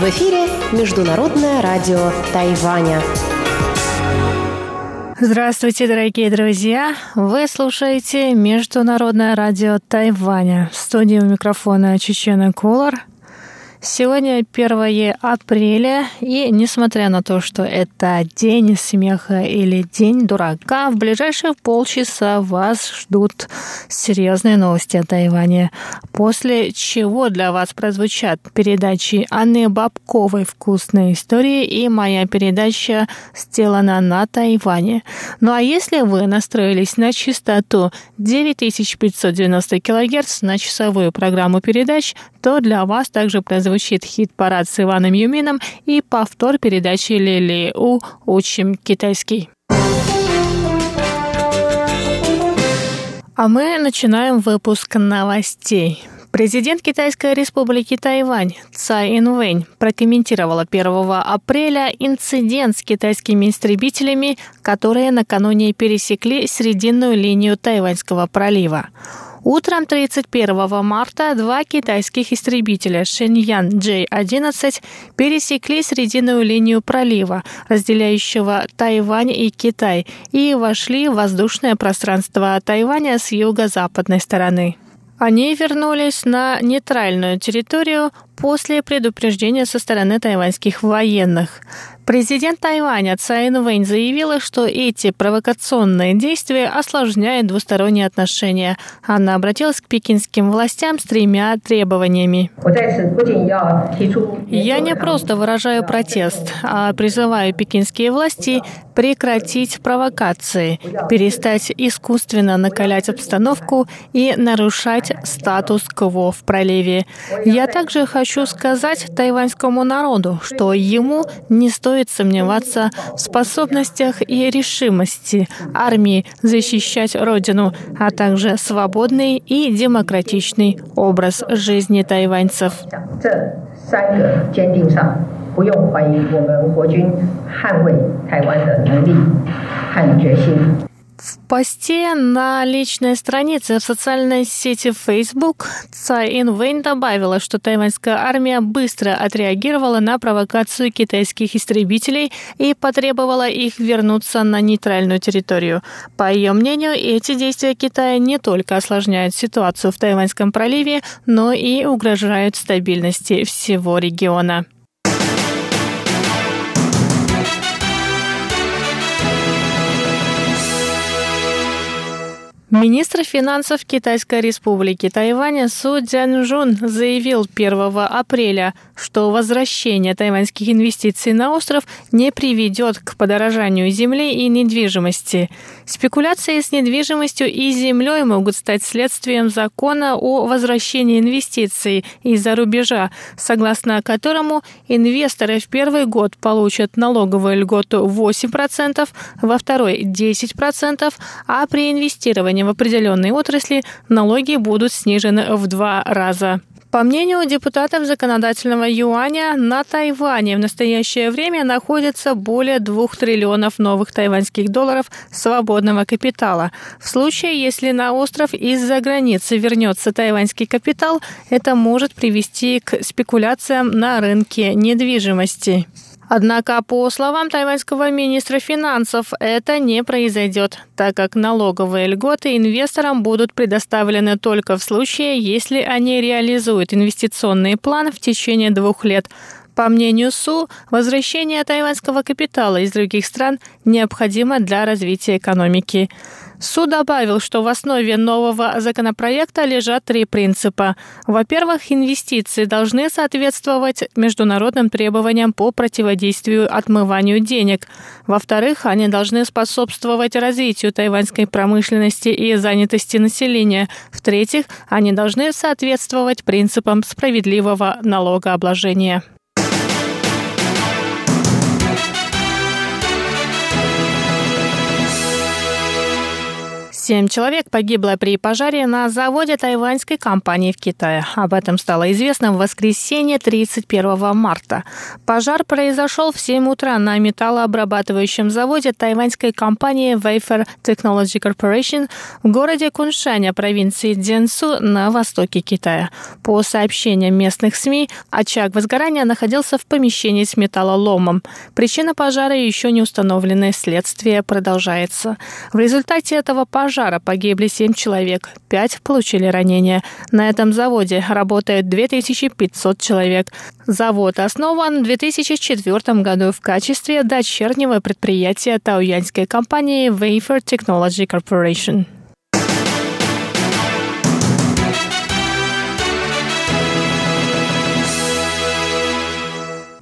В эфире Международное радио Тайваня. Здравствуйте, дорогие друзья! Вы слушаете Международное радио Тайваня. В студии у микрофона Чечена Колор – Сегодня 1 апреля, и несмотря на то, что это день смеха или день дурака, в ближайшие полчаса вас ждут серьезные новости о Тайване. После чего для вас прозвучат передачи Анны Бабковой «Вкусные истории» и моя передача «Сделана на Тайване». Ну а если вы настроились на частоту 9590 кГц на часовую программу передач, то для вас также прозвучит хит-парад с Иваном Юмином и повтор передачи Лили У «Учим китайский». А мы начинаем выпуск новостей. Президент Китайской республики Тайвань Цай Инвэнь прокомментировала 1 апреля инцидент с китайскими истребителями, которые накануне пересекли срединную линию Тайваньского пролива. Утром 31 марта два китайских истребителя Шэньян J-11 пересекли срединную линию пролива, разделяющего Тайвань и Китай, и вошли в воздушное пространство Тайваня с юго-западной стороны. Они вернулись на нейтральную территорию после предупреждения со стороны тайваньских военных. Президент Тайваня Цай Инвэнь заявила, что эти провокационные действия осложняют двусторонние отношения. Она обратилась к пекинским властям с тремя требованиями. Я не просто выражаю протест, а призываю пекинские власти прекратить провокации, перестать искусственно накалять обстановку и нарушать статус-кво в проливе. Я также хочу сказать тайваньскому народу, что ему не стоит стоит сомневаться в способностях и решимости армии защищать Родину, а также свободный и демократичный образ жизни тайваньцев. 三个坚定上，不用怀疑我们国军捍卫台湾的能力和决心。 в посте на личной странице в социальной сети Facebook Цай Инвейн добавила, что тайваньская армия быстро отреагировала на провокацию китайских истребителей и потребовала их вернуться на нейтральную территорию. По ее мнению, эти действия Китая не только осложняют ситуацию в Тайваньском проливе, но и угрожают стабильности всего региона. Министр финансов Китайской республики Тайваня Су Цзянжун заявил 1 апреля, что возвращение тайваньских инвестиций на остров не приведет к подорожанию земли и недвижимости. Спекуляции с недвижимостью и землей могут стать следствием закона о возвращении инвестиций из-за рубежа, согласно которому инвесторы в первый год получат налоговую льготу 8%, во второй 10%, а при инвестировании в определенной отрасли налоги будут снижены в два раза. По мнению депутатов законодательного юаня, на Тайване в настоящее время находится более двух триллионов новых тайваньских долларов свободного капитала. В случае, если на остров из-за границы вернется тайваньский капитал, это может привести к спекуляциям на рынке недвижимости. Однако, по словам тайваньского министра финансов, это не произойдет, так как налоговые льготы инвесторам будут предоставлены только в случае, если они реализуют инвестиционный план в течение двух лет. По мнению Су, возвращение тайваньского капитала из других стран необходимо для развития экономики. Суд добавил, что в основе нового законопроекта лежат три принципа. Во-первых, инвестиции должны соответствовать международным требованиям по противодействию отмыванию денег. Во-вторых, они должны способствовать развитию тайваньской промышленности и занятости населения. В-третьих, они должны соответствовать принципам справедливого налогообложения. Семь человек погибло при пожаре на заводе тайваньской компании в Китае. Об этом стало известно в воскресенье 31 марта. Пожар произошел в 7 утра на металлообрабатывающем заводе тайваньской компании Wafer Technology Corporation в городе Куншаня, провинции Дзенсу на востоке Китая. По сообщениям местных СМИ, очаг возгорания находился в помещении с металлоломом. Причина пожара еще не установлены, следствие продолжается. В результате этого пожара пожара погибли 7 человек, 5 получили ранения. На этом заводе работает 2500 человек. Завод основан в 2004 году в качестве дочернего предприятия тауянской компании Wafer Technology Corporation.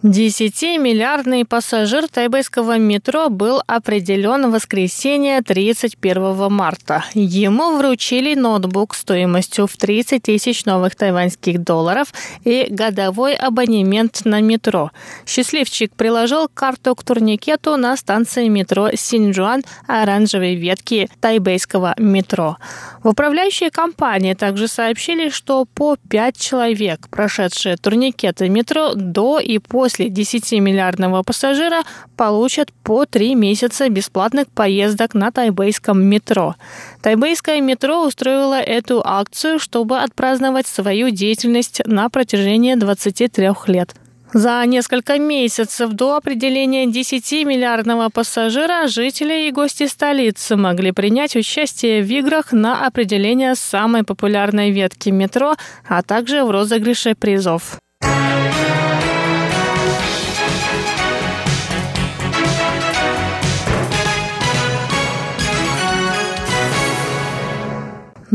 Десятимиллиардный пассажир тайбэйского метро был определен в воскресенье 31 марта. Ему вручили ноутбук стоимостью в 30 тысяч новых тайваньских долларов и годовой абонемент на метро. Счастливчик приложил карту к турникету на станции метро Синджуан оранжевой ветки тайбэйского метро. В управляющей компании также сообщили, что по пять человек, прошедшие турникеты метро до и после после 10-миллиардного пассажира получат по 3 месяца бесплатных поездок на тайбейском метро. Тайбейское метро устроило эту акцию, чтобы отпраздновать свою деятельность на протяжении 23 лет. За несколько месяцев до определения 10-миллиардного пассажира жители и гости столицы могли принять участие в играх на определение самой популярной ветки метро, а также в розыгрыше призов.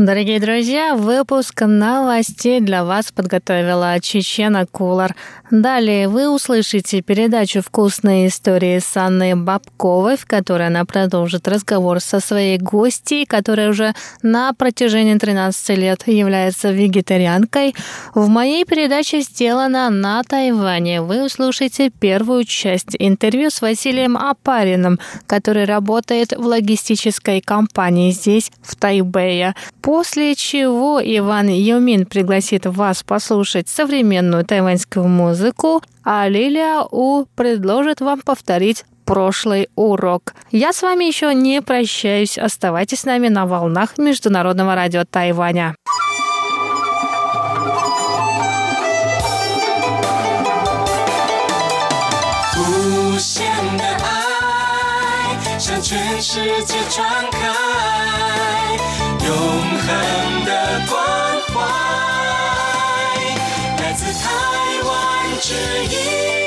Дорогие друзья, выпуск новостей для вас подготовила Чечена Кулар. Далее вы услышите передачу «Вкусные истории» с Анной Бабковой, в которой она продолжит разговор со своей гостьей, которая уже на протяжении 13 лет является вегетарианкой. В моей передаче «Сделано на Тайване» вы услышите первую часть интервью с Василием Апариным, который работает в логистической компании здесь, в Тайбэе. После чего Иван Юмин пригласит вас послушать современную тайваньскую музыку, музыку, а Лилия У предложит вам повторить прошлый урок. Я с вами еще не прощаюсь. Оставайтесь с нами на волнах Международного радио Тайваня. 向全世界传开， 永恒的关怀，来自台湾之音。